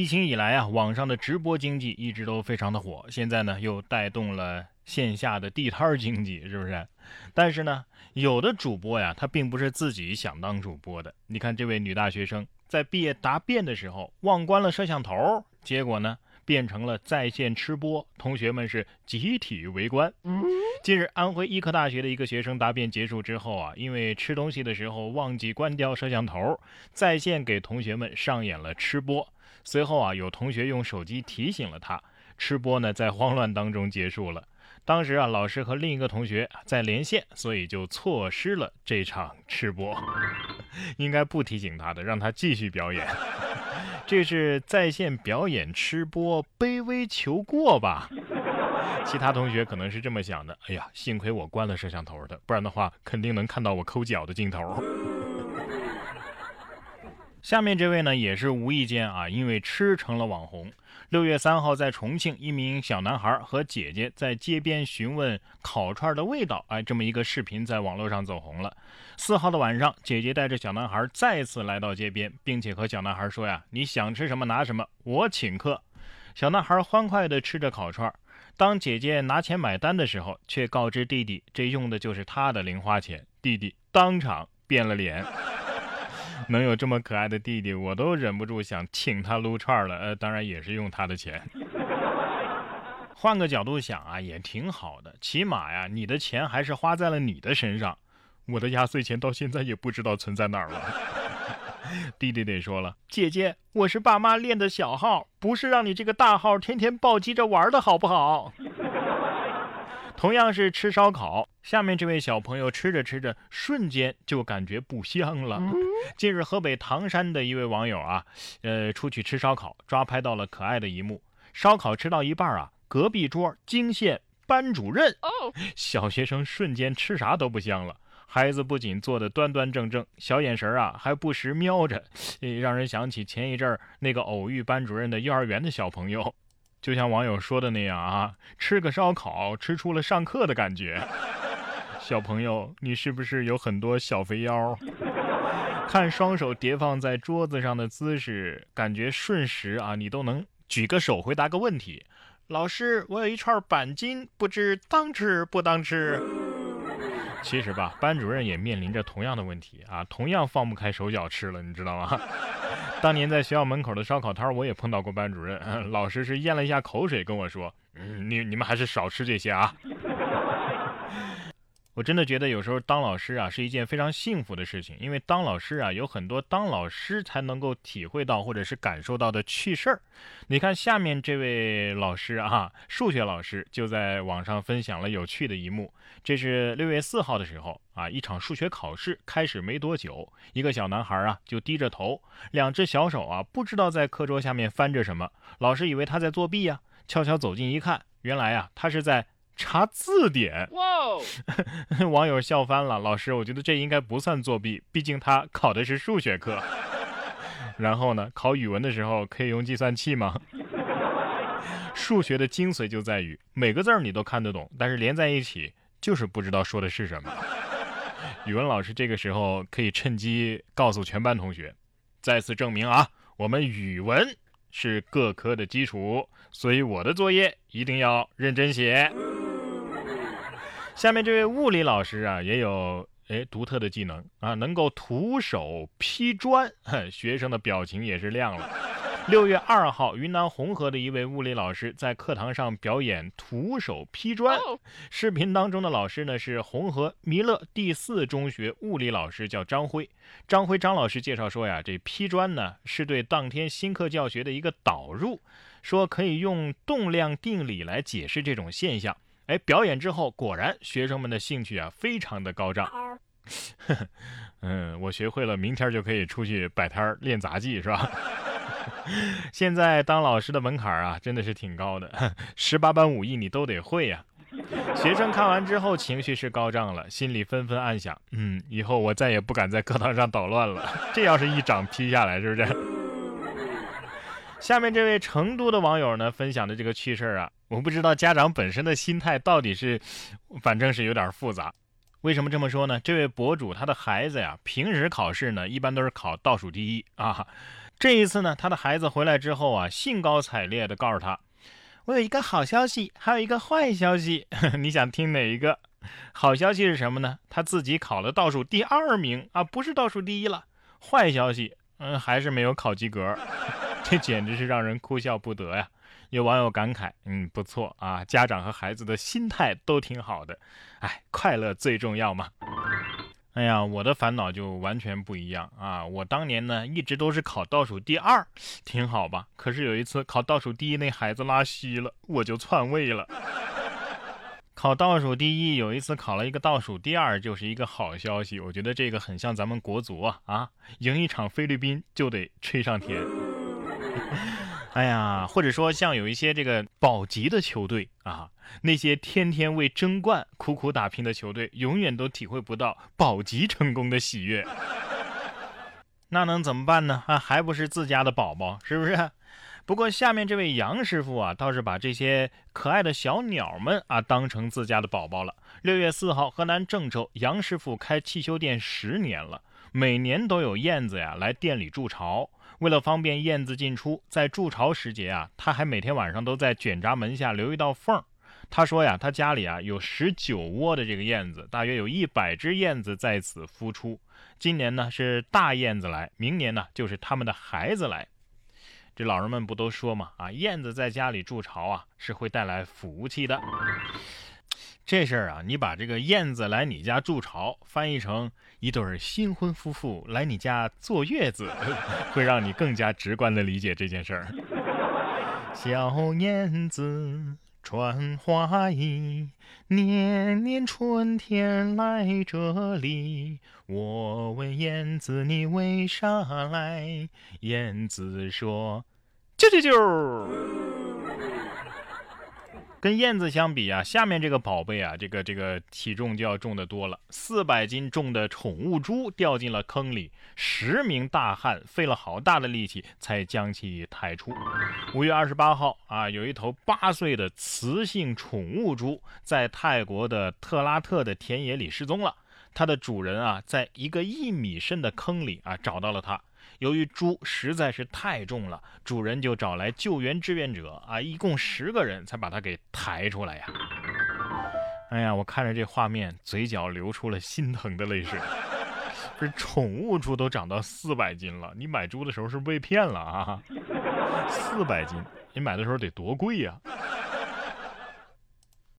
疫情以来啊，网上的直播经济一直都非常的火，现在呢又带动了线下的地摊经济，是不是？但是呢，有的主播呀，他并不是自己想当主播的。你看这位女大学生在毕业答辩的时候忘关了摄像头，结果呢？变成了在线吃播，同学们是集体围观。近日，安徽医科大学的一个学生答辩结束之后啊，因为吃东西的时候忘记关掉摄像头，在线给同学们上演了吃播。随后啊，有同学用手机提醒了他，吃播呢在慌乱当中结束了。当时啊，老师和另一个同学在连线，所以就错失了这场吃播。应该不提醒他的，让他继续表演。这是在线表演吃播，卑微求过吧？其他同学可能是这么想的：哎呀，幸亏我关了摄像头的，不然的话肯定能看到我抠脚的镜头。下面这位呢，也是无意间啊，因为吃成了网红。六月三号，在重庆，一名小男孩和姐姐在街边询问烤串的味道，哎，这么一个视频在网络上走红了。四号的晚上，姐姐带着小男孩再次来到街边，并且和小男孩说呀：“你想吃什么拿什么，我请客。”小男孩欢快地吃着烤串。当姐姐拿钱买单的时候，却告知弟弟，这用的就是他的零花钱。弟弟当场变了脸。能有这么可爱的弟弟，我都忍不住想请他撸串了。呃，当然也是用他的钱。换个角度想啊，也挺好的，起码呀，你的钱还是花在了你的身上。我的压岁钱到现在也不知道存在哪儿了。弟弟得说了，姐姐，我是爸妈练的小号，不是让你这个大号天天暴击着玩的好不好？同样是吃烧烤，下面这位小朋友吃着吃着，瞬间就感觉不香了。近日，河北唐山的一位网友啊，呃，出去吃烧烤，抓拍到了可爱的一幕：烧烤吃到一半啊，隔壁桌惊现班主任，小学生瞬间吃啥都不香了。孩子不仅坐得端端正正，小眼神啊还不时瞄着，让人想起前一阵那个偶遇班主任的幼儿园的小朋友。就像网友说的那样啊，吃个烧烤吃出了上课的感觉。小朋友，你是不是有很多小肥腰？看双手叠放在桌子上的姿势，感觉瞬时啊，你都能举个手回答个问题。老师，我有一串板筋，不知当吃不当吃。其实吧，班主任也面临着同样的问题啊，同样放不开手脚吃了，你知道吗？当年在学校门口的烧烤摊，我也碰到过班主任。老师是咽了一下口水跟我说：“嗯，你你们还是少吃这些啊。”我真的觉得有时候当老师啊是一件非常幸福的事情，因为当老师啊有很多当老师才能够体会到或者是感受到的趣事儿。你看下面这位老师啊，数学老师就在网上分享了有趣的一幕。这是六月四号的时候啊，一场数学考试开始没多久，一个小男孩啊就低着头，两只小手啊不知道在课桌下面翻着什么。老师以为他在作弊呀，悄悄走近一看，原来啊他是在。查字典，哇！网友笑翻了。老师，我觉得这应该不算作弊，毕竟他考的是数学课。然后呢，考语文的时候可以用计算器吗？数学的精髓就在于每个字儿你都看得懂，但是连在一起就是不知道说的是什么。语文老师这个时候可以趁机告诉全班同学，再次证明啊，我们语文是各科的基础，所以我的作业一定要认真写。下面这位物理老师啊，也有哎独特的技能啊，能够徒手劈砖，学生的表情也是亮了。六月二号，云南红河的一位物理老师在课堂上表演徒手劈砖。视频当中的老师呢是红河弥勒第四中学物理老师，叫张辉。张辉张老师介绍说呀，这劈砖呢是对当天新课教学的一个导入，说可以用动量定理来解释这种现象。哎，表演之后，果然学生们的兴趣啊非常的高涨。嗯，我学会了，明天就可以出去摆摊练杂技，是吧？现在当老师的门槛啊，真的是挺高的，十八般武艺你都得会呀。学生看完之后，情绪是高涨了，心里纷纷暗想：嗯，以后我再也不敢在课堂上捣乱了。这要是一掌劈下来，是不是？下面这位成都的网友呢，分享的这个趣事儿啊，我不知道家长本身的心态到底是，反正是有点复杂。为什么这么说呢？这位博主他的孩子呀，平时考试呢，一般都是考倒数第一啊，这一次呢，他的孩子回来之后啊，兴高采烈地告诉他：“我有一个好消息，还有一个坏消息。你想听哪一个？好消息是什么呢？他自己考了倒数第二名啊，不是倒数第一了。坏消息，嗯，还是没有考及格。这简直是让人哭笑不得呀！”有网友感慨：“嗯，不错啊，家长和孩子的心态都挺好的。哎，快乐最重要嘛。”哎呀，我的烦恼就完全不一样啊！我当年呢一直都是考倒数第二，挺好吧？可是有一次考倒数第一，那孩子拉稀了，我就篡位了。考倒数第一，有一次考了一个倒数第二，就是一个好消息。我觉得这个很像咱们国足啊啊，赢一场菲律宾就得吹上天。哎呀，或者说像有一些这个保级的球队啊，那些天天为争冠苦苦打拼的球队，永远都体会不到保级成功的喜悦。那能怎么办呢？啊，还不是自家的宝宝，是不是？不过下面这位杨师傅啊，倒是把这些可爱的小鸟们啊当成自家的宝宝了。六月四号，河南郑州杨师傅开汽修店十年了，每年都有燕子呀来店里筑巢。为了方便燕子进出，在筑巢时节啊，他还每天晚上都在卷闸门下留一道缝。他说呀，他家里啊有十九窝的这个燕子，大约有一百只燕子在此孵出。今年呢是大燕子来，明年呢就是他们的孩子来。这老人们不都说嘛，啊，燕子在家里筑巢啊是会带来福气的。这事儿啊，你把这个燕子来你家筑巢翻译成一对新婚夫妇来你家坐月子，会让你更加直观的理解这件事儿。小燕子穿花衣，年年春天来这里。我问燕子你为啥来？燕子说：啾啾啾。跟燕子相比啊，下面这个宝贝啊，这个这个体重就要重得多了。四百斤重的宠物猪掉进了坑里，十名大汉费了好大的力气才将其抬出。五月二十八号啊，有一头八岁的雌性宠物猪在泰国的特拉特的田野里失踪了，它的主人啊，在一个一米深的坑里啊找到了它。由于猪实在是太重了，主人就找来救援志愿者啊，一共十个人才把它给抬出来呀。哎呀，我看着这画面，嘴角流出了心疼的泪水。这宠物猪都长到四百斤了，你买猪的时候是不是被骗了啊？四百斤，你买的时候得多贵呀？